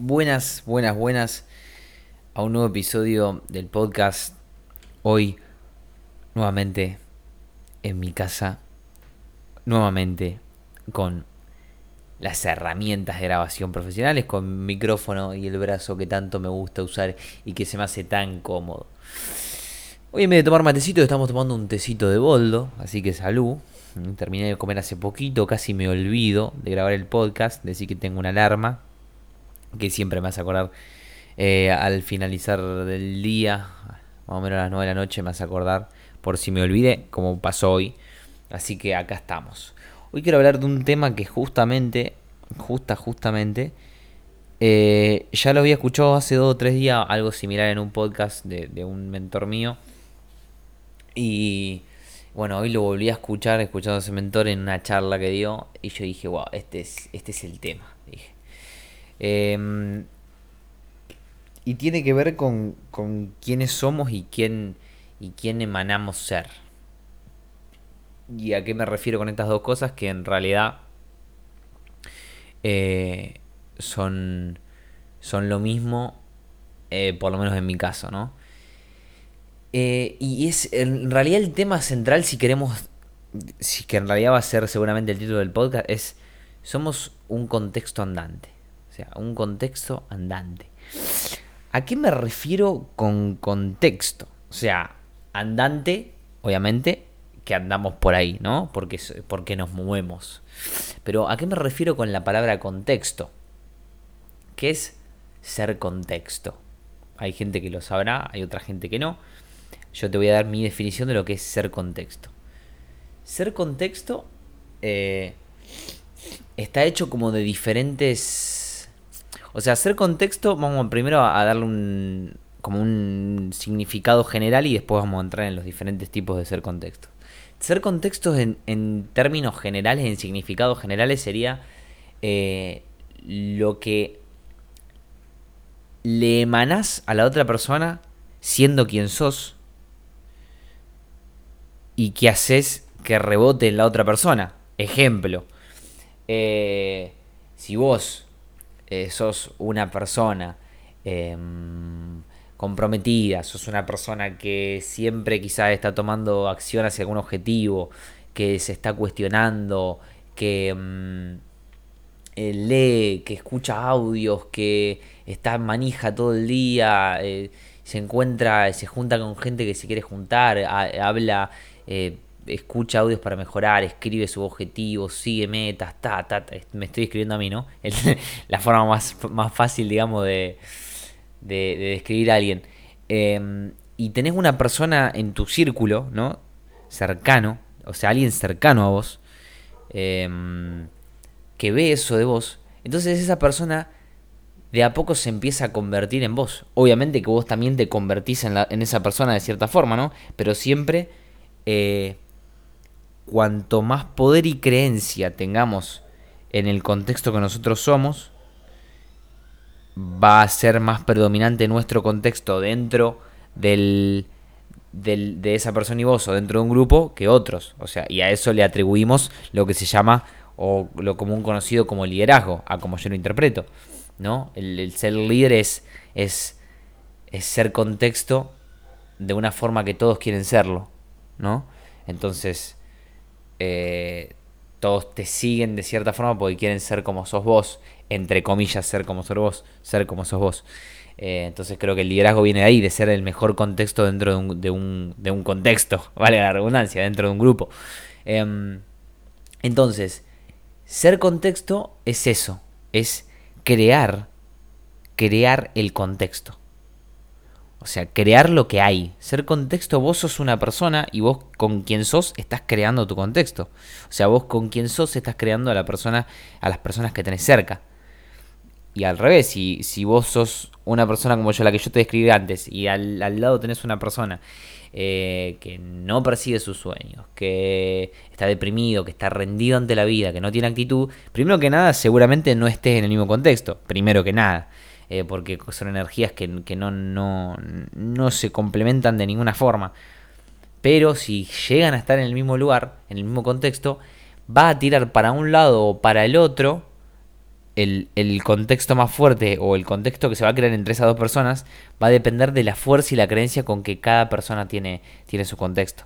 Buenas, buenas, buenas a un nuevo episodio del podcast. Hoy, nuevamente, en mi casa, nuevamente con las herramientas de grabación profesionales, con micrófono y el brazo que tanto me gusta usar y que se me hace tan cómodo. Hoy en vez de tomar matecito estamos tomando un tecito de boldo, así que salud. Terminé de comer hace poquito, casi me olvido de grabar el podcast, decir que tengo una alarma que siempre me hace acordar eh, al finalizar del día, más o menos a las 9 de la noche, me hace acordar por si me olvidé, como pasó hoy. Así que acá estamos. Hoy quiero hablar de un tema que justamente, justa, justamente, eh, ya lo había escuchado hace dos o tres días, algo similar en un podcast de, de un mentor mío. Y bueno, hoy lo volví a escuchar, escuchando a ese mentor en una charla que dio. Y yo dije, wow, este es, este es el tema. Em, y tiene que ver con, con quiénes somos y quién, y quién emanamos ser. ¿Y a qué me refiero con estas dos cosas? Que en realidad eh, son, son lo mismo, eh, por lo menos en mi caso, ¿no? Eh, y es en realidad el tema central, si queremos, si que en realidad va a ser seguramente el título del podcast, es somos un contexto andante. Un contexto andante. ¿A qué me refiero con contexto? O sea, andante, obviamente, que andamos por ahí, ¿no? Porque, porque nos movemos. Pero ¿a qué me refiero con la palabra contexto? ¿Qué es ser contexto? Hay gente que lo sabrá, hay otra gente que no. Yo te voy a dar mi definición de lo que es ser contexto. Ser contexto eh, está hecho como de diferentes... O sea, ser contexto, vamos primero a darle un, como un significado general y después vamos a entrar en los diferentes tipos de ser contexto. Ser contexto en, en términos generales, en significados generales, sería eh, lo que le emanás a la otra persona siendo quien sos y que haces que rebote en la otra persona. Ejemplo, eh, si vos eh, sos una persona em, comprometida, sos una persona que siempre quizás está tomando acción hacia algún objetivo, que se está cuestionando, que em, eh, lee, que escucha audios, que está manija todo el día, se encuentra, se junta con gente que se quiere juntar, habla eh, escucha audios para mejorar, escribe sus objetivos, sigue metas, ta, ta, me estoy escribiendo a mí, ¿no? la forma más, más fácil, digamos, de, de, describir a alguien. Em, y tenés una persona en tu círculo, ¿no? Cercano, o sea, alguien cercano a vos, em, que ve eso de vos. Entonces esa persona de a poco se empieza a convertir en vos. Obviamente que vos también te convertís en, en esa persona de cierta forma, ¿no? Pero siempre eh, cuanto más poder y creencia tengamos en el contexto que nosotros somos, va a ser más predominante nuestro contexto dentro del, de esa persona y vos o dentro de un grupo que otros. O sea, y a eso le atribuimos lo que se llama o lo común conocido como liderazgo, a como yo lo interpreto. ¿no? El, ser líder es, es, es ser contexto de una forma que todos quieren serlo. ¿no? Entonces, eh, todos te siguen de cierta forma porque quieren ser como sos vos, entre comillas, ser como sos vos, ser como sos vos. Eh, entonces creo que el liderazgo viene de ahí, de ser el mejor contexto dentro de un, de un, de un contexto, vale la redundancia, dentro de un grupo. Em, entonces, ser contexto es eso, es crear, crear el contexto. O sea, crear lo que hay. Ser contexto, vos sos una persona y vos con quien sos estás creando tu contexto. O sea, vos con quien sos estás creando a la persona, a las personas que tenés cerca. Y al revés, si, si vos sos una persona como yo, la que yo te describí antes, y al, lado tenés una persona eh, que no persigue sus sueños, que está deprimido, que está rendido ante la vida, que no tiene actitud, primero que nada, seguramente no estés en el mismo contexto. Primero que nada. Eh, porque son energías que, no, se complementan de ninguna forma. Pero si llegan a estar en el mismo lugar, en el mismo contexto, va a tirar para un lado o para el otro el, contexto más fuerte o el contexto que se va a crear entre esas dos personas va a depender de la fuerza y la creencia con que cada persona tiene, tiene su contexto.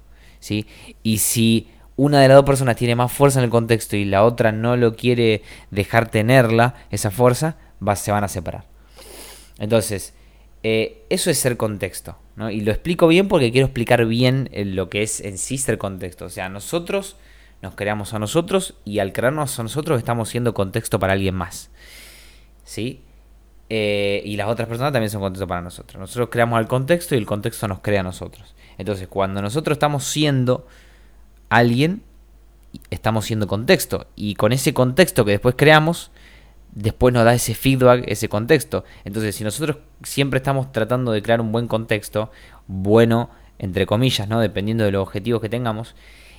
Y si una de las dos personas tiene más fuerza en el contexto y la otra no lo quiere dejar tenerla, esa fuerza, se van a separar. Entonces, eh, eso es ser contexto. ¿no? Y lo explico bien porque quiero explicar bien eh, lo que es en sí ser contexto. O sea, nosotros nos creamos a nosotros y al crearnos a nosotros estamos siendo contexto para alguien más. ¿Sí? Eh, y las otras personas también son contexto para nosotros. Nosotros creamos al contexto y el contexto nos crea a nosotros. Entonces, cuando nosotros estamos siendo alguien, estamos siendo contexto. Y con ese contexto que después creamos, después nos da ese feedback, ese contexto. Entonces, si nosotros siempre estamos tratando de crear un buen contexto, bueno, entre comillas, ¿no? Dependiendo de los objetivos que tengamos,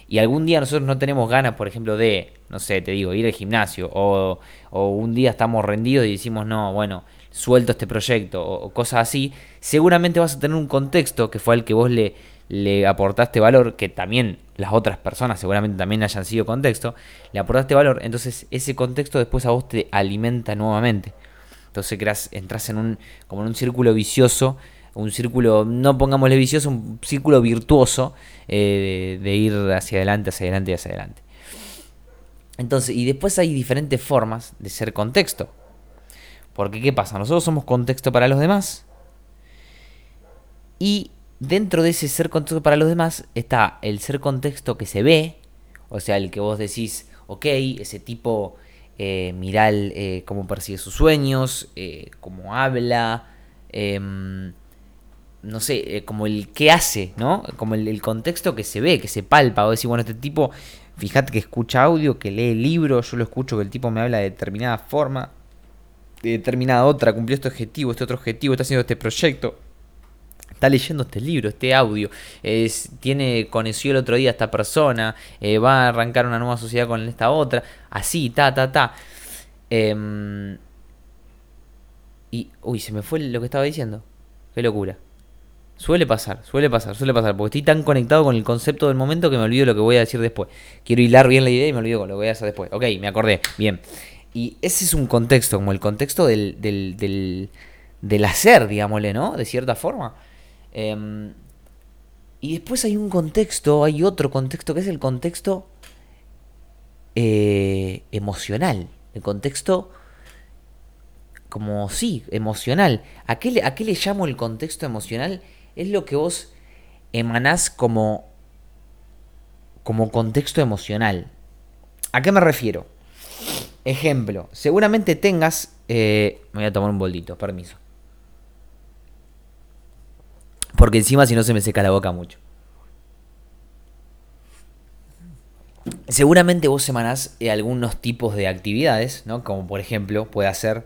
y algún día nosotros no tenemos ganas, por ejemplo, de, no sé, te digo, ir al gimnasio, o, un día estamos rendidos y decimos, no, bueno, suelto este proyecto, o, cosas así, seguramente vas a tener un contexto que fue el que vos le, le aportaste valor, que también las otras personas seguramente también hayan sido contexto, le aportaste valor, entonces ese contexto después a vos te alimenta nuevamente. Entonces creas, entras en un, como en un círculo vicioso un círculo, no pongámosle vicioso, un círculo virtuoso eh, de, ir hacia adelante, hacia adelante y hacia adelante. Entonces, y después hay diferentes formas de ser contexto. Porque, ¿qué pasa? Nosotros somos contexto para los demás. Y dentro de ese ser contexto para los demás está el ser contexto que se ve. O sea, el que vos decís, ok, ese tipo, eh, eh, cómo persigue sus sueños, eh, cómo habla, em, no sé, eh, como el qué hace, ¿no? Como el, contexto que se ve, que se palpa. O decir, bueno, este tipo, fíjate que escucha audio, que lee libros, yo lo escucho que el tipo me habla de determinada forma, de determinada otra, cumplió este objetivo, este otro objetivo, está haciendo este proyecto. Está leyendo este libro, este audio, es, tiene, conoció el otro día a esta persona, eh, va a arrancar una nueva sociedad con esta otra, así, ta, ta, ta. Em, y, uy, se me fue lo que estaba diciendo. Qué locura. Suele pasar, suele pasar, suele pasar, porque estoy tan conectado con el concepto del momento que me olvido lo que voy a decir después. Quiero hilar bien la idea y me olvido con lo que voy a hacer después. Ok, me acordé, bien. Y ese es un contexto, como el contexto del, del, del, del hacer, digámosle, ¿no? De cierta forma. Em, y después hay un contexto, hay otro contexto, que es el contexto eh, emocional. El contexto como sí, emocional. ¿A qué, ¿A qué le llamo el contexto emocional? es lo que vos emanás como, como contexto emocional. ¿A qué me refiero? Ejemplo, seguramente tengas... Eh, me voy a tomar un boldito, permiso. Porque encima si no se me seca la boca mucho. Seguramente vos emanás eh, algunos tipos de actividades, ¿no? Como por ejemplo puede ser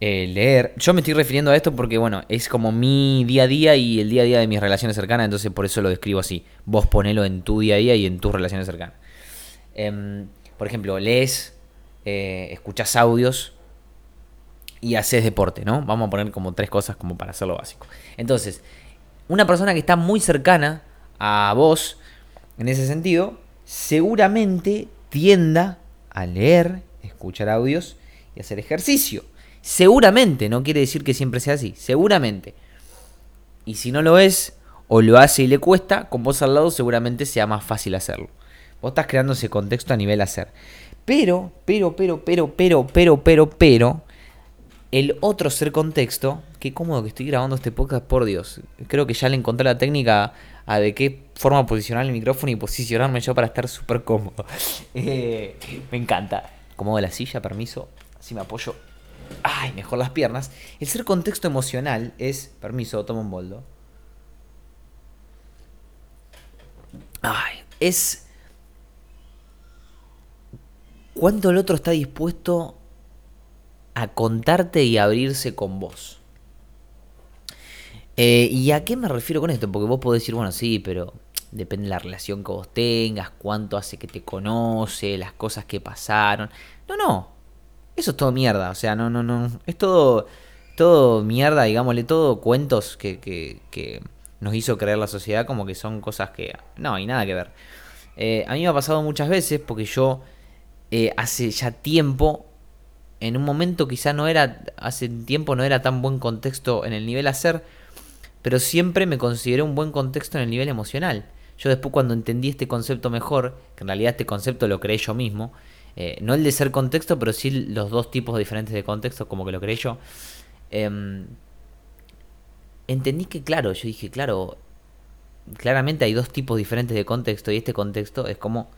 eh, leer. Yo me estoy refiriendo a esto porque, bueno, es como mi día a día y el día a día de mis relaciones cercanas, entonces por eso lo describo así. Vos ponelo en tu día a día y en tus relaciones cercanas. Em, por ejemplo, lees, eh, escuchas audios y haces deporte, ¿no? Vamos a poner como tres cosas como para hacerlo básico. Entonces, una persona que está muy cercana a vos, en ese sentido, seguramente tienda a leer, escuchar audios y hacer ejercicio. Seguramente, no quiere decir que siempre sea así, seguramente. Y si no lo es, o lo hace y le cuesta, con vos al lado seguramente sea más fácil hacerlo. Vos estás creando ese contexto a nivel hacer. Pero, pero, pero, pero, pero, pero, pero, pero, el otro ser contexto, qué cómodo que estoy grabando este podcast, por Dios. Creo que ya le encontré la técnica a de qué forma posicionar el micrófono y posicionarme yo para estar súper cómodo. Eh, me encanta. Cómodo la silla, permiso. Así me apoyo ay, mejor las piernas. El ser contexto emocional es, permiso, toma un boldo. Ay, es cuánto el otro está dispuesto a contarte y abrirse con vos. Eh, ¿Y a qué me refiero con esto? Porque vos podés decir, bueno, sí, pero depende de la relación que vos tengas, cuánto hace que te conoce, las cosas que pasaron. No, no. Eso es todo mierda, o sea, no, no, no. Es todo, todo mierda, digámosle, todo cuentos que, que, nos hizo creer la sociedad como que son cosas que no hay nada que ver. Eh, a mí me ha pasado muchas veces porque yo eh, hace ya tiempo en un momento quizá no era, hace tiempo no era tan buen contexto en el nivel hacer, pero siempre me consideré un buen contexto en el nivel emocional. Yo después cuando entendí este concepto mejor, que en realidad este concepto lo creé yo mismo, eh, no el de ser contexto, pero sí los dos tipos diferentes de contexto, como que lo creé yo, em, entendí que claro, yo dije, claro, claramente hay dos tipos diferentes de contexto y este contexto es como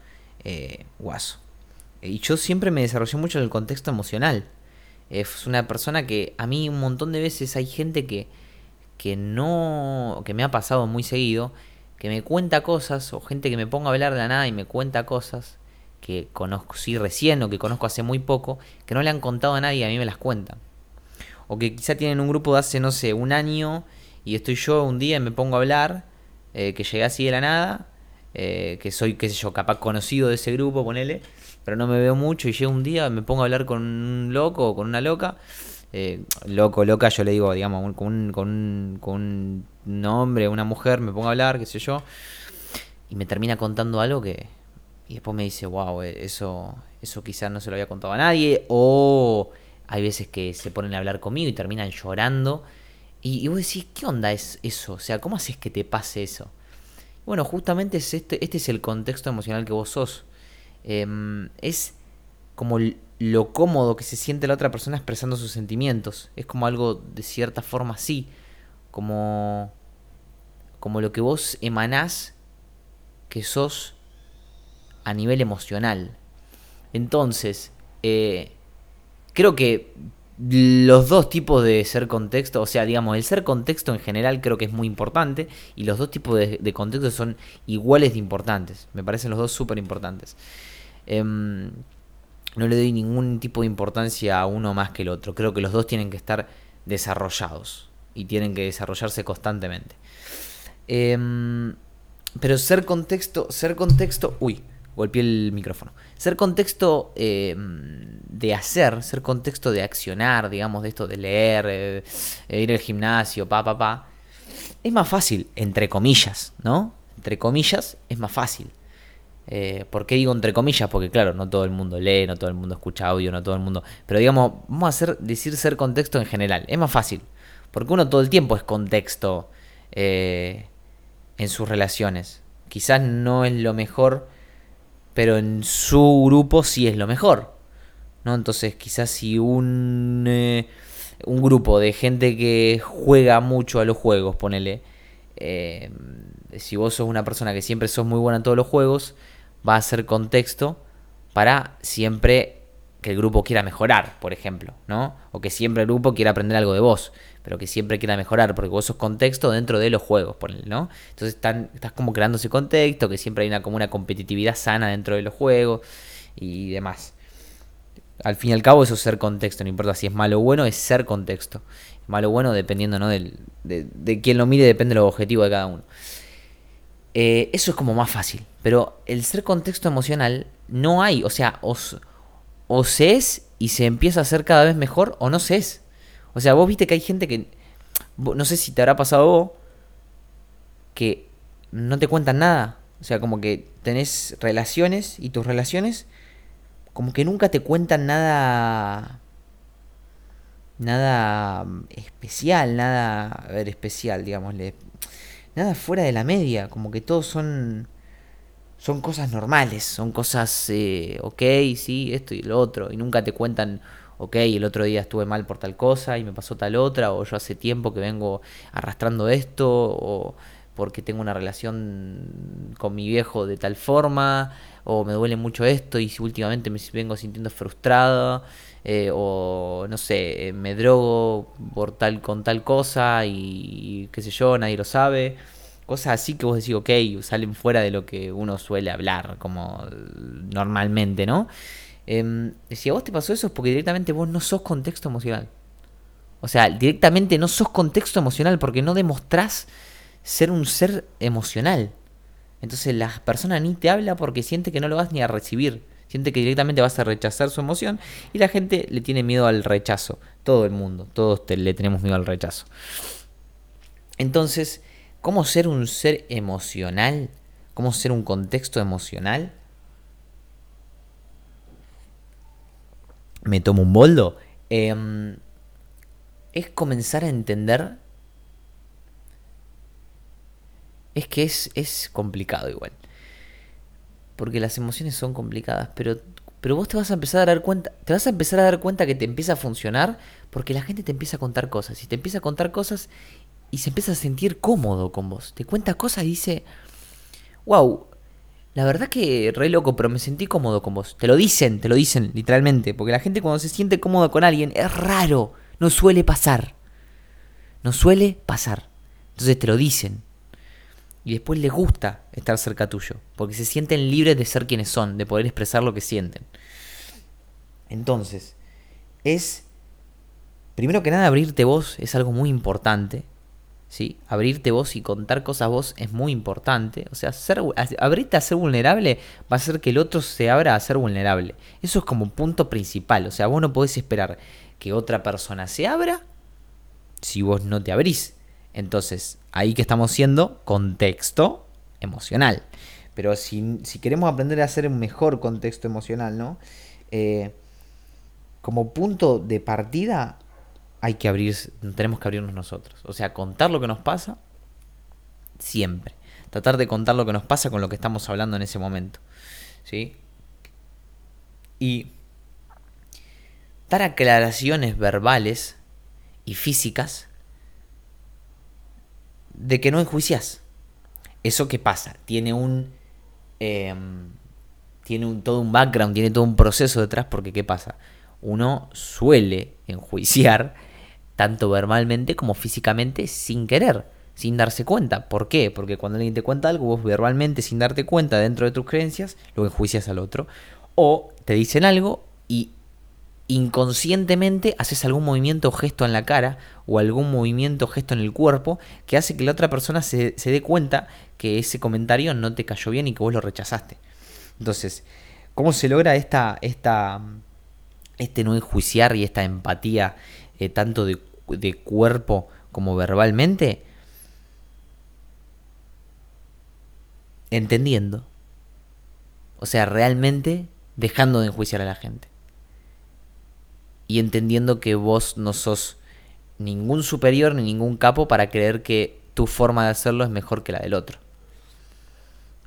eh, guaso. Y yo siempre me desarrollé mucho en el contexto emocional. Es una persona que a mí un montón de veces hay gente que, que no, que me ha pasado muy seguido, que me cuenta cosas, o gente que me ponga a hablar de la nada y me cuenta cosas que conozco sí recién o que conozco hace muy poco, que no le han contado a nadie y a mí me las cuentan. O que quizá tienen un grupo de hace, no sé, un año y estoy yo un día y me pongo a hablar, eh, que llegué así de la nada, eh, que soy, qué sé yo, capaz conocido de ese grupo, ponele, pero no me veo mucho y llego un día, me pongo a hablar con un loco o con una loca. Eh, loco, loca, yo le digo, digamos, con un, con, un, hombre, una mujer, me pongo a hablar, qué sé yo, y me termina contando algo que. Y después me dice, wow, eh, eso, eso quizás no se lo había contado a nadie, o hay veces que se ponen a hablar conmigo y terminan llorando. Y, y vos decís, ¿qué onda es eso? O sea, ¿cómo haces que te pase eso? Bueno, justamente es este, este es el contexto emocional que vos sos. Em, es como lo cómodo que se siente la otra persona expresando sus sentimientos. Es como algo de cierta forma así. Como, como lo que vos emanás que sos a nivel emocional. Entonces, eh, creo que los dos tipos de ser contexto, o sea, digamos, el ser contexto en general creo que es muy importante y los dos tipos de, de contexto son iguales de importantes. Me parecen los dos súper importantes. Em, no le doy ningún tipo de importancia a uno más que el otro. Creo que los dos tienen que estar desarrollados y tienen que desarrollarse constantemente. Em, pero ser contexto, ser contexto, uy, golpeé el micrófono. Ser contexto em, de hacer, ser contexto de accionar, digamos, de esto de leer, eh, ir al gimnasio, pa, pa, pa, es más fácil, entre comillas, ¿no? Entre comillas, es más fácil. Eh, ¿Por qué digo entre comillas? Porque claro, no todo el mundo lee, no todo el mundo escucha audio, no todo el mundo... Pero digamos, vamos a decir ser contexto en general. Es más fácil. Porque uno todo el tiempo es contexto eh, en sus relaciones. Quizás no es lo mejor, pero en su grupo sí es lo mejor. ¿no? Entonces quizás si un, eh, un grupo de gente que juega mucho a los juegos, ponele... si vos sos una persona que siempre sos muy buena en todos los juegos, va a ser contexto para siempre que el grupo quiera mejorar, por ejemplo, ¿no? O que siempre el grupo quiera aprender algo de vos, pero que siempre quiera mejorar, porque vos sos contexto dentro de los juegos, ¿no? Entonces estás como creando ese contexto, que siempre hay una, como una competitividad sana dentro de los juegos y demás. Al fin y al cabo eso es ser contexto, no importa si es malo o bueno, es ser contexto. Malo o bueno dependiendo ¿no? de, de quién lo mire, depende de los objetivos de cada uno. Eh, eso es como más fácil. Pero el ser contexto emocional no hay. O sea, o, o es y se empieza a hacer cada vez mejor o no se es. O sea, vos viste que hay gente que... No sé si te habrá pasado vos que no te cuentan nada. O sea, como que tenés relaciones y tus relaciones como que nunca te cuentan nada nada especial, nada, a ver, especial, digámosle, nada fuera de la media, como que todos son son cosas normales, son cosas, eh, ok, sí, esto y lo otro, y nunca te cuentan, ok, el otro día estuve mal por tal cosa y me pasó tal otra, o yo hace tiempo que vengo arrastrando esto, o porque tengo una relación con mi viejo de tal forma, o me duele mucho esto y últimamente me vengo sintiendo frustrado, eh, o no sé, eh, me drogo por tal con tal cosa y, qué sé yo, nadie lo sabe. Cosas así que vos decís, ok, salen fuera de lo que uno suele hablar, como normalmente, ¿no? Eh, si a vos te pasó eso es porque directamente vos no sos contexto emocional. O sea, directamente no sos contexto emocional porque no demostrás ser un ser emocional. Entonces la persona ni te habla porque siente que no lo vas ni a recibir. Siente que directamente vas a rechazar su emoción y la gente le tiene miedo al rechazo. Todo el mundo, todos le tenemos miedo al rechazo. Entonces, ¿cómo ser un ser emocional? ¿Cómo ser un contexto emocional? me tomo un boldo, em, es comenzar a entender... Es que es, es complicado igual. Porque las emociones son complicadas, pero, pero vos te vas a empezar a dar cuenta, te vas a empezar a dar cuenta que te empieza a funcionar porque la gente te empieza a contar cosas. Y te empieza a contar cosas y se empieza a sentir cómodo con vos. Te cuenta cosas y dice, wow, la verdad que re loco, pero me sentí cómodo con vos. Te lo dicen, te lo dicen literalmente. Porque la gente cuando se siente cómodo con alguien es raro. No suele pasar. No suele pasar. Entonces te lo dicen. Y después les gusta estar cerca tuyo. Porque se sienten libres de ser quienes son, de poder expresar lo que sienten. Entonces, es... Primero que nada, abrirte vos es algo muy importante. ¿sí? Abrirte vos y contar cosas vos es muy importante. O sea, abrirte a ser vulnerable va a hacer que el otro se abra a ser vulnerable. Eso es como un punto principal. O sea, vos no podés esperar que otra persona se abra si vos no te abrís. Entonces, ahí que estamos siendo contexto emocional. Pero si, queremos aprender a hacer un mejor contexto emocional, ¿no? Eh, como punto de partida, hay que abrir, tenemos que abrirnos nosotros. O sea, contar lo que nos pasa siempre. Tratar de contar lo que nos pasa con lo que estamos hablando en ese momento. ¿Sí? Y dar aclaraciones verbales y físicas de que no enjuicias. ¿Eso qué pasa? Tiene un. Em, tiene un, todo un background, tiene todo un proceso detrás, porque ¿qué pasa? Uno suele enjuiciar tanto verbalmente como físicamente sin querer, sin darse cuenta. ¿Por qué? Porque cuando alguien te cuenta algo, vos verbalmente, sin darte cuenta dentro de tus creencias, lo enjuicias al otro. O te dicen algo y inconscientemente haces algún movimiento o gesto en la cara o algún movimiento o gesto en el cuerpo que hace que la otra persona se, se dé cuenta que ese comentario no te cayó bien y que vos lo rechazaste. Entonces, ¿cómo se logra esta, esta, este no enjuiciar y esta empatía eh, tanto de, de cuerpo como verbalmente, entendiendo. O sea, realmente dejando de enjuiciar a la gente. Y entendiendo que vos no sos ningún superior ni ningún capo para creer que tu forma de hacerlo es mejor que la del otro.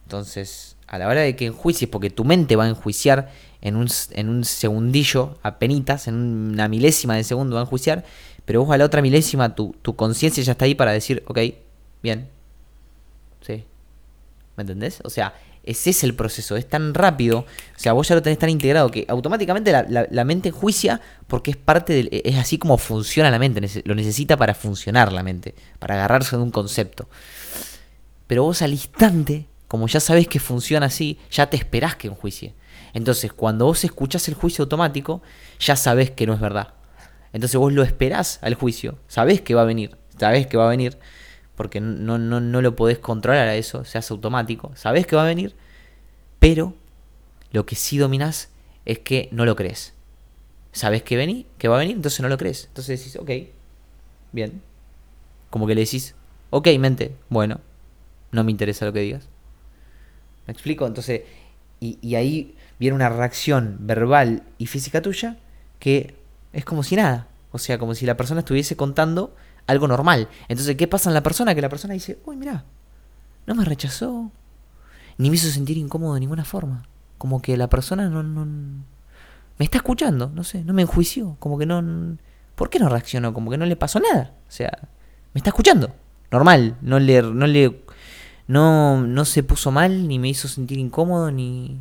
Entonces, a la hora de que enjuicies, porque tu mente va a enjuiciar en un, en un segundillo, penitas, en una milésima de segundo va a enjuiciar, pero vos a la otra milésima, tu, tu conciencia ya está ahí para decir, ok, bien, sí, ¿me entendés? O sea, ese es el proceso, es tan rápido, o sea, vos ya lo tenés tan integrado que automáticamente la, la, mente enjuicia porque es parte del, es así como funciona la mente, lo necesita para funcionar la mente, para agarrarse de un concepto. Pero vos al instante como ya sabes que funciona así, ya te esperás que enjuicie. Entonces, cuando vos escuchás el juicio automático, ya sabés que no es verdad. Entonces vos lo esperás al juicio, sabés que va a venir, sabés que va a venir, porque no, no, no lo podés controlar a eso, se hace automático, sabés que va a venir, pero lo que sí dominás es que no lo crees. Sabés que, vení, que va a venir, entonces no lo crees. Entonces decís, ok, bien. Como que le decís, ok, mente, bueno, no me interesa lo que digas. ¿Me explico? Entonces, y, ahí viene una reacción verbal y física tuya que es como si nada. O sea, como si la persona estuviese contando algo normal. Entonces, ¿qué pasa en la persona? Que la persona dice, uy, mira, no me rechazó, ni me hizo sentir incómodo de ninguna forma. Como que la persona no, no me está escuchando, no sé, no me enjuició, como que no... ¿Por qué no reaccionó? Como que no le pasó nada. O sea, me está escuchando. Normal, no le, no le no, no se puso mal, ni me hizo sentir incómodo, ni,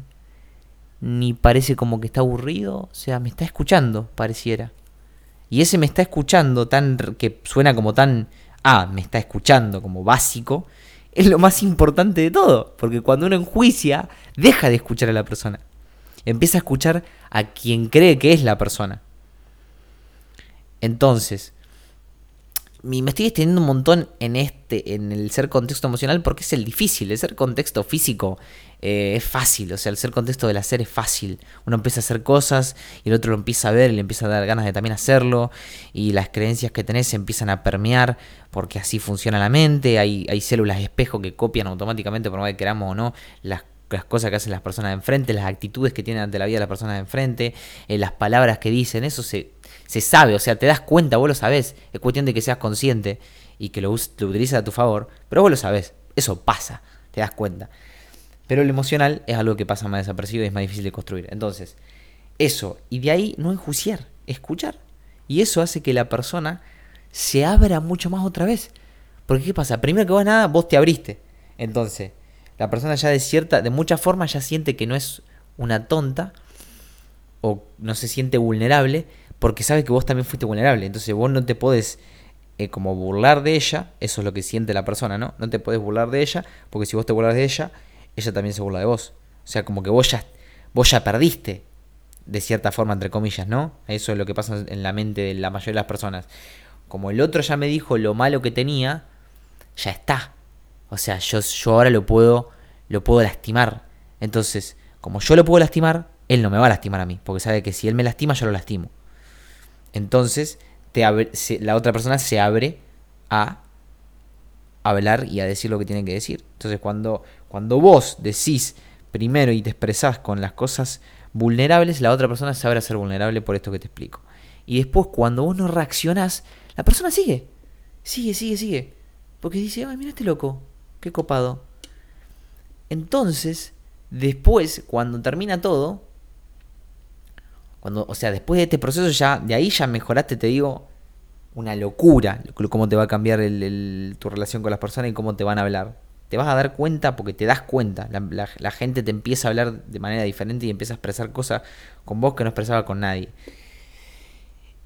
ni parece como que está aburrido. O sea, me está escuchando, pareciera. Y ese me está escuchando tan que suena como tan ah, me está escuchando como básico, es lo más importante de todo, porque cuando uno enjuicia, deja de escuchar a la persona. Empieza a escuchar a quien cree que es la persona. Entonces, me estoy extendiendo un montón en este, en el ser contexto emocional, porque es el difícil. El ser contexto físico eh, es fácil, o sea, el ser contexto del hacer es fácil. Uno empieza a hacer cosas y el otro lo empieza a ver y le empieza a dar ganas de también hacerlo. Y las creencias que tenés se empiezan a permear porque así funciona la mente. Hay, hay células de espejo que copian automáticamente, por más que queramos o no, las las cosas que hacen las personas de enfrente, las actitudes que tienen ante la vida las personas de enfrente, eh, las palabras que dicen, eso se, se sabe, o sea, te das cuenta, vos lo sabés, es cuestión de que seas consciente y que lo, lo utilices a tu favor, pero vos lo sabés, eso pasa, te das cuenta. Pero lo emocional es algo que pasa más desapercibido y es más difícil de construir. Entonces, eso, y de ahí no enjuiciar, escuchar. Y eso hace que la persona se abra mucho más otra vez. Porque ¿qué pasa? Primero que vos nada, vos te abriste. Entonces, la persona ya de cierta, de muchas formas ya siente que no es una tonta o no se siente vulnerable porque sabe que vos también fuiste vulnerable. Entonces vos no te podés eh, como burlar de ella, eso es lo que siente la persona, ¿no? No te podés burlar de ella porque si vos te burlas de ella, ella también se burla de vos. O sea, como que vos ya, vos ya perdiste, de cierta forma, entre comillas, ¿no? Eso es lo que pasa en la mente de la mayoría de las personas. Como el otro ya me dijo lo malo que tenía, ya está. O sea, yo, yo ahora lo puedo, lo puedo lastimar. Entonces, como yo lo puedo lastimar, él no me va a lastimar a mí, porque sabe que si él me lastima, yo lo lastimo. Entonces, la otra persona se abre a hablar y a decir lo que tiene que decir. Entonces, cuando, cuando vos decís primero y te expresás con las cosas vulnerables, la otra persona sabrá ser vulnerable por esto que te explico. Y después, cuando vos no reaccionás, la persona sigue. Sigue, sigue, sigue. Porque dice, ay, mira este loco, qué copado. Entonces, después, cuando termina todo, cuando, o sea, después de este proceso ya, de ahí ya mejoraste, te digo, una locura cómo te va a cambiar tu relación con las personas y cómo te van a hablar. Te vas a dar cuenta porque te das cuenta. La, gente te empieza a hablar de manera diferente y empieza a expresar cosas con vos que no expresaba con nadie.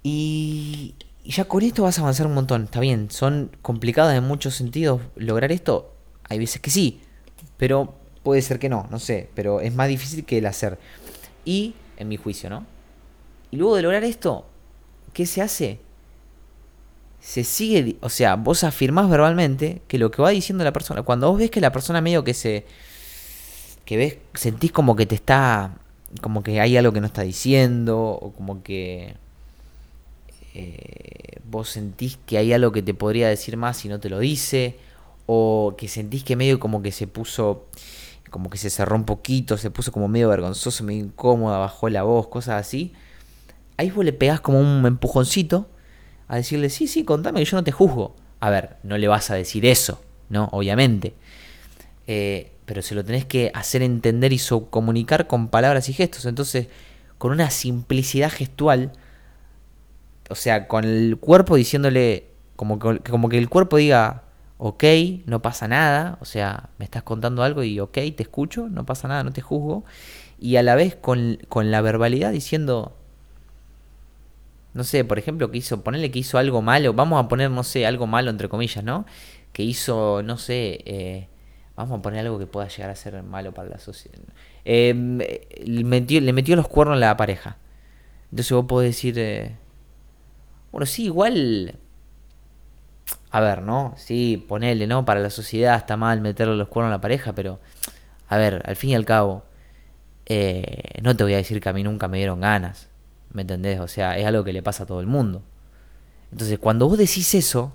Y, y ya con esto vas a avanzar un montón. Está bien, son complicadas en muchos sentidos lograr esto. Hay veces que sí, pero puede ser que no, no sé. Pero es más difícil que el hacer. Y, en mi juicio, ¿no? Y luego de lograr esto, ¿qué se hace? Se sigue, o sea, vos afirmás verbalmente que lo que va diciendo la persona, cuando vos ves que la persona medio que se, que ves, sentís como que te está, como que hay algo que no está diciendo, o como que eh, vos sentís que hay algo que te podría decir más y no te lo dice, o que sentís que medio como que se puso, como que se cerró un poquito, se puso como medio vergonzoso, medio incómoda, bajó la voz, cosas así ahí vos le pegás como un empujoncito a decirle, sí, sí, contame que yo no te juzgo. A ver, no le vas a decir eso, ¿no? Obviamente. Eh, pero se lo tenés que hacer entender y comunicar con palabras y gestos. Entonces, con una simplicidad gestual, o sea, con el cuerpo diciéndole, como que, como que el cuerpo diga, ok, no pasa nada, o sea, me estás contando algo y ok, te escucho, no pasa nada, no te juzgo. Y a la vez con, con la verbalidad diciendo, no sé, por ejemplo, que hizo, ponerle que hizo algo malo, vamos a poner, no sé, algo malo entre comillas, ¿no? Que hizo, no sé, eh, vamos a poner algo que pueda llegar a ser malo para la sociedad. Em, le, metió, le metió los cuernos a la pareja. Entonces vos podés decir, eh, bueno, sí, igual, a ver, ¿no? Sí, ponele, ¿no? Para la sociedad está mal meterle los cuernos a la pareja, pero, a ver, al fin y al cabo, eh, no te voy a decir que a mí nunca me dieron ganas. ¿Me entendés? O sea, es algo que le pasa a todo el mundo. Entonces, cuando vos decís eso,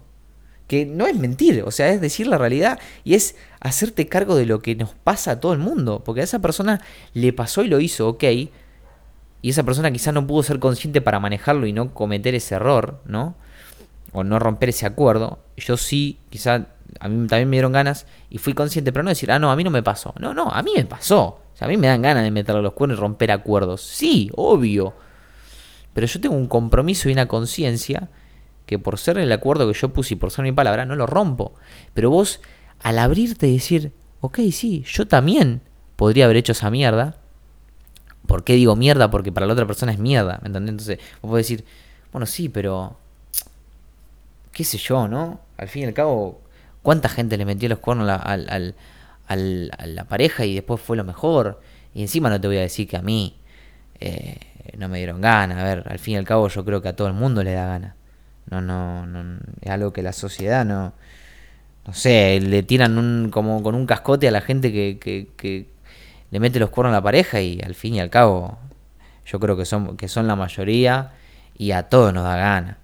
que no es mentir, o sea, es decir la realidad y es hacerte cargo de lo que nos pasa a todo el mundo, porque a esa persona le pasó y lo hizo, ok, y esa persona quizás no pudo ser consciente para manejarlo y no cometer ese error, ¿no? O no romper ese acuerdo. Yo sí, quizás a mí también me dieron ganas y fui consciente, pero no decir, ah, no, a mí no me pasó. No, no, a mí me pasó. O sea, a mí me dan ganas de meterle los cuernos y romper acuerdos. Sí, obvio. Pero yo tengo un compromiso y una conciencia que por ser el acuerdo que yo puse y por ser mi palabra, no lo rompo. Pero vos, al abrirte y decir, ok, sí, yo también podría haber hecho esa mierda. ¿Por qué digo mierda? Porque para la otra persona es mierda, ¿me entendés? Entonces, vos podés decir, bueno, sí, pero. ¿Qué sé yo, no? Al fin y al cabo, ¿cuánta gente le metió los cuernos a la, pareja y después fue lo mejor? Y encima no te voy a decir que a mí. Eh, no me dieron ganas. A ver, al fin y al cabo yo creo que a todo el mundo le da ganas. No, no, no, es algo que la sociedad no, no sé, le tiran un, como con un cascote a la gente que, que, le mete los cuernos a la pareja y al fin y al cabo yo creo que son, que son la mayoría y a todos nos da ganas.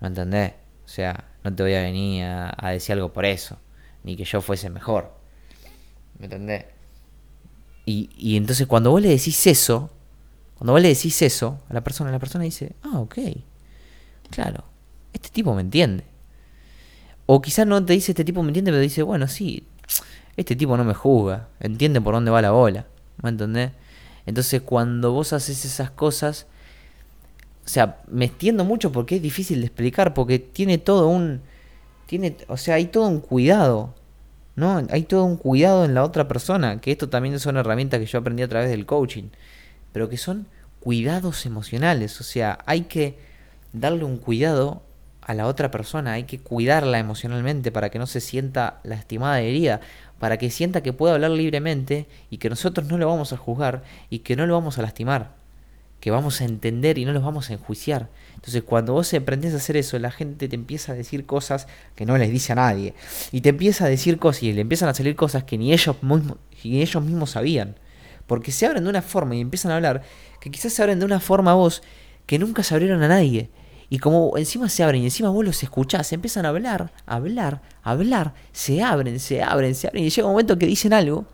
¿Me entendés? O sea, no te voy a venir a, a decir algo por eso, ni que yo fuese mejor. ¿Me entendés? Y, y entonces cuando vos le decís eso, cuando vos le decís eso a la persona, la persona dice, ah, ok, claro, este tipo me entiende. O quizás no te dice este tipo me entiende, pero dice, bueno, sí, este tipo no me juzga, entiende por dónde va la bola, ¿me entendés? Entonces cuando vos haces esas cosas, o sea, me extiendo mucho porque es difícil de explicar, porque tiene todo un, tiene, o sea, hay todo un cuidado, ¿no? Hay todo un cuidado en la otra persona, que esto también son herramientas que yo aprendí a través del coaching, pero que son cuidados emocionales, o sea, hay que darle un cuidado a la otra persona, hay que cuidarla emocionalmente para que no se sienta lastimada y herida, para que sienta que puede hablar libremente y que nosotros no lo vamos a juzgar y que no lo vamos a lastimar, que vamos a entender y no los vamos a enjuiciar. Entonces cuando vos aprendes a hacer eso, la gente te empieza a decir cosas que no les dice a nadie. Y te empieza a decir cosas y le empiezan a salir cosas que ni ellos mismos, ni ellos mismos sabían. Porque se abren de una forma y empiezan a hablar que quizás se abren de una forma a vos que nunca se abrieron a nadie. Y como encima se abren y encima vos los escuchás, empiezan a hablar, a hablar, a hablar, se abren, se abren, se abren. Y llega un momento que dicen algo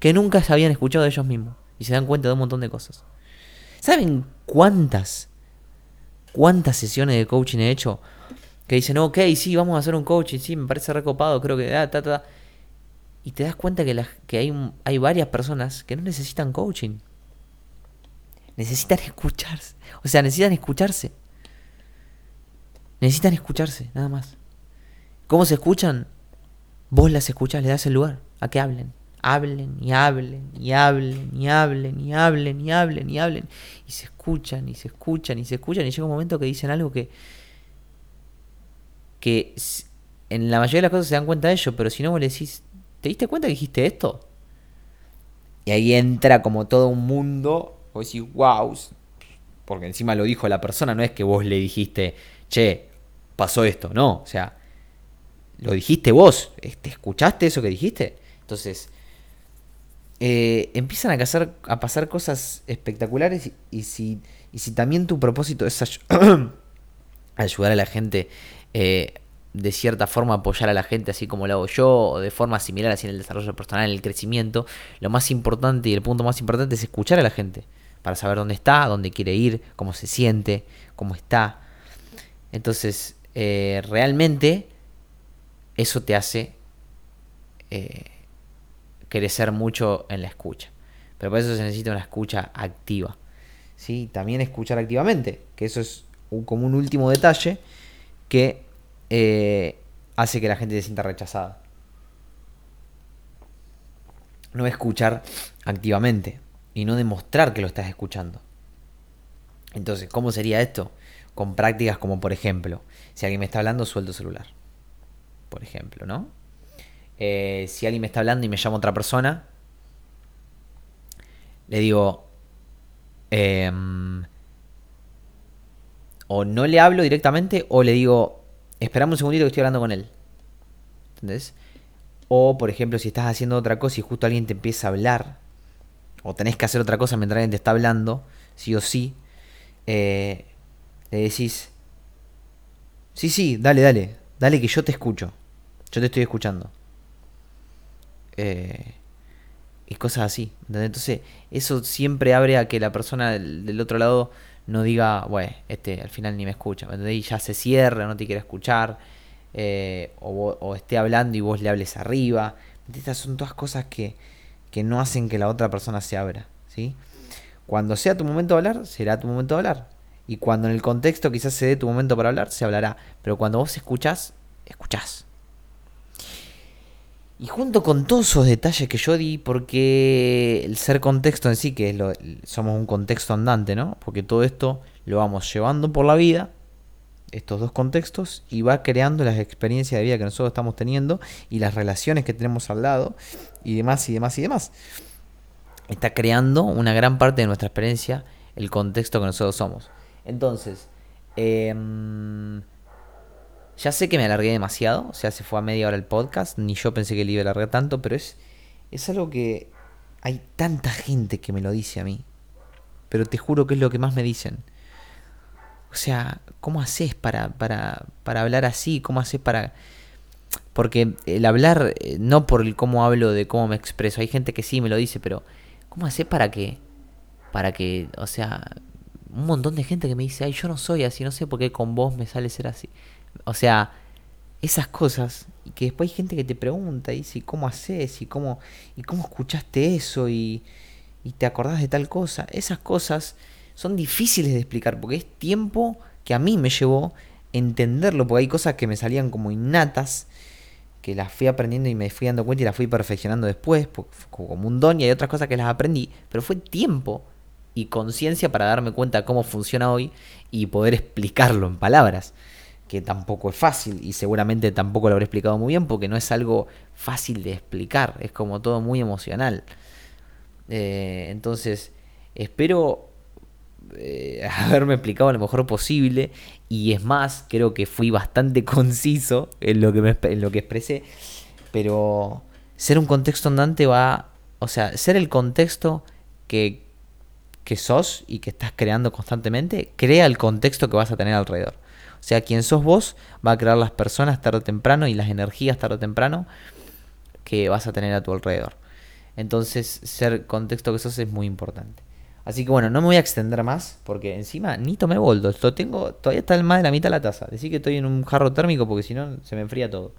que nunca se habían escuchado de ellos mismos. Y se dan cuenta de un montón de cosas. ¿Saben cuántas, cuántas sesiones de coaching he hecho? Que dicen, ok, sí, vamos a hacer un coaching, sí, me parece recopado, creo que... Ah, ta, ta. Y te das cuenta que, que hay, hay varias personas que no necesitan coaching. Necesitan escucharse. O sea, necesitan escucharse. Necesitan escucharse, nada más. ¿Cómo se escuchan? Vos las escuchas, le das el lugar a que hablen. Hablen y hablen y hablen y hablen y hablen y hablen y hablen. Y se escuchan y se escuchan y se escuchan. Y llega un momento que dicen algo que. que en la mayoría de las cosas se dan cuenta de ello, pero si no vos le decís, ¿te diste cuenta que dijiste esto? Y ahí entra como todo un mundo. Vos decís, wow. Porque encima lo dijo la persona, no es que vos le dijiste, che, pasó esto. No, o sea, lo dijiste vos. ¿Te escuchaste eso que dijiste? Entonces, eh, empiezan a, pasar cosas espectaculares y, si, y si también tu propósito es ayudar a la gente, eh, de cierta forma apoyar a la gente así como lo hago yo, o de forma similar así en el desarrollo personal, en el crecimiento, lo más importante y el punto más importante es escuchar a la gente, para saber dónde está, dónde quiere ir, cómo se siente, cómo está. Entonces, eh, realmente eso te hace eh, crecer mucho en la escucha. Pero para eso se necesita una escucha activa. ¿sí? También escuchar activamente, que eso es como un último detalle que eh, hace que la gente se sienta rechazada. No escuchar activamente y no demostrar que lo estás escuchando. Entonces, ¿cómo sería esto? Con prácticas como, por ejemplo, si alguien me está hablando, suelto celular. Por ejemplo, ¿no? Eh, si alguien me está hablando y me llama otra persona, le digo, em, o no le hablo directamente o le digo, esperame un segundito que estoy hablando con él. ¿Entendés? O, por ejemplo, si estás haciendo otra cosa y justo alguien te empieza a hablar, o tenés que hacer otra cosa mientras alguien te está hablando, sí o sí, eh, le decís, sí, sí, dale, dale, dale que yo te escucho, yo te estoy escuchando. Eh, y cosas así. Entonces, eso siempre abre a que la persona del, otro lado no diga, bueno, este al final ni me escucha. Y ya se cierra, no te quiere escuchar. Eh, o, esté hablando y vos le hables arriba. Estas son todas cosas que, que no hacen que la otra persona se abra. ¿sí? Cuando sea tu momento de hablar, será tu momento de hablar. Y cuando en el contexto quizás se dé tu momento para hablar, se hablará. Pero cuando vos escuchás, escuchás. Y junto con todos esos detalles que yo di, porque el ser contexto en sí, que es lo, somos un contexto andante, ¿no? Porque todo esto lo vamos llevando por la vida, estos dos contextos, y va creando las experiencias de vida que nosotros estamos teniendo y las relaciones que tenemos al lado, y demás, y demás, y demás. Está creando una gran parte de nuestra experiencia el contexto que nosotros somos. Entonces, eh, ya sé que me alargué demasiado, o sea, se fue a media hora el podcast, ni yo pensé que le iba a alargar tanto, pero es, es algo que hay tanta gente que me lo dice a mí, pero te juro que es lo que más me dicen. O sea, ¿cómo haces para, para, para hablar así? ¿Cómo haces para...? Porque el hablar, eh, no por el cómo hablo de cómo me expreso, hay gente que sí me lo dice, pero ¿Cómo hacer para que, para que, o sea, un montón de gente que me dice, ay, yo no soy así, no sé por qué con vos me sale ser así. O sea, esas cosas, y que después hay gente que te pregunta, y dice, ¿cómo haces? ¿Y cómo, y cómo escuchaste eso? Y, y te acordás de tal cosa. Esas cosas son difíciles de explicar, porque es tiempo que a mí me llevó entenderlo, porque hay cosas que me salían como innatas, que las fui aprendiendo y me fui dando cuenta y las fui perfeccionando después, como un don, y hay otras cosas que las aprendí, pero fue tiempo y conciencia para darme cuenta cómo funciona hoy y poder explicarlo en palabras, que tampoco es fácil y seguramente tampoco lo habré explicado muy bien porque no es algo fácil de explicar, es como todo muy emocional. Eh, entonces, espero eh, haberme explicado lo mejor posible y es más, creo que fui bastante conciso en lo que, me, en lo que expresé, pero ser un contexto andante va, o sea, ser el contexto que, que sos y que estás creando constantemente, crea el contexto que vas a tener alrededor. Sea, quien sos vos va a crear las personas tarde o temprano y las energías tarde o temprano que vas a tener a tu alrededor. Entonces, ser contexto que sos es muy importante. Así que bueno, no me voy a extender más porque encima ni tomé boldo. Esto tengo, todavía está más de la mitad de la taza. Decir que estoy en un jarro térmico porque si no se me enfría todo.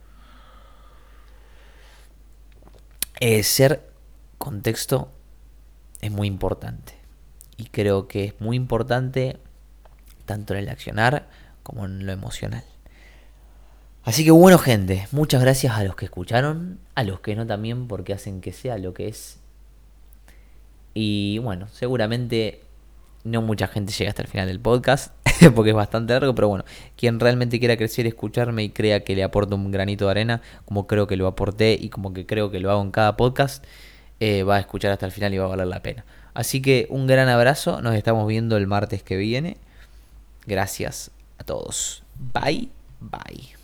Eh, ser contexto es muy importante. Y creo que es muy importante tanto en el accionar como en lo emocional. Así que bueno gente, muchas gracias a los que escucharon, a los que no también porque hacen que sea lo que es y bueno, seguramente no mucha gente llega hasta el final del podcast, porque es bastante largo, pero bueno, quien realmente quiera crecer, escucharme y crea que le aporto un granito de arena, como creo que lo aporté y como que creo que lo hago en cada podcast, eh, va a escuchar hasta el final y va a valer la pena. Así que un gran abrazo, nos estamos viendo el martes que viene. Gracias todos. Bye, bye.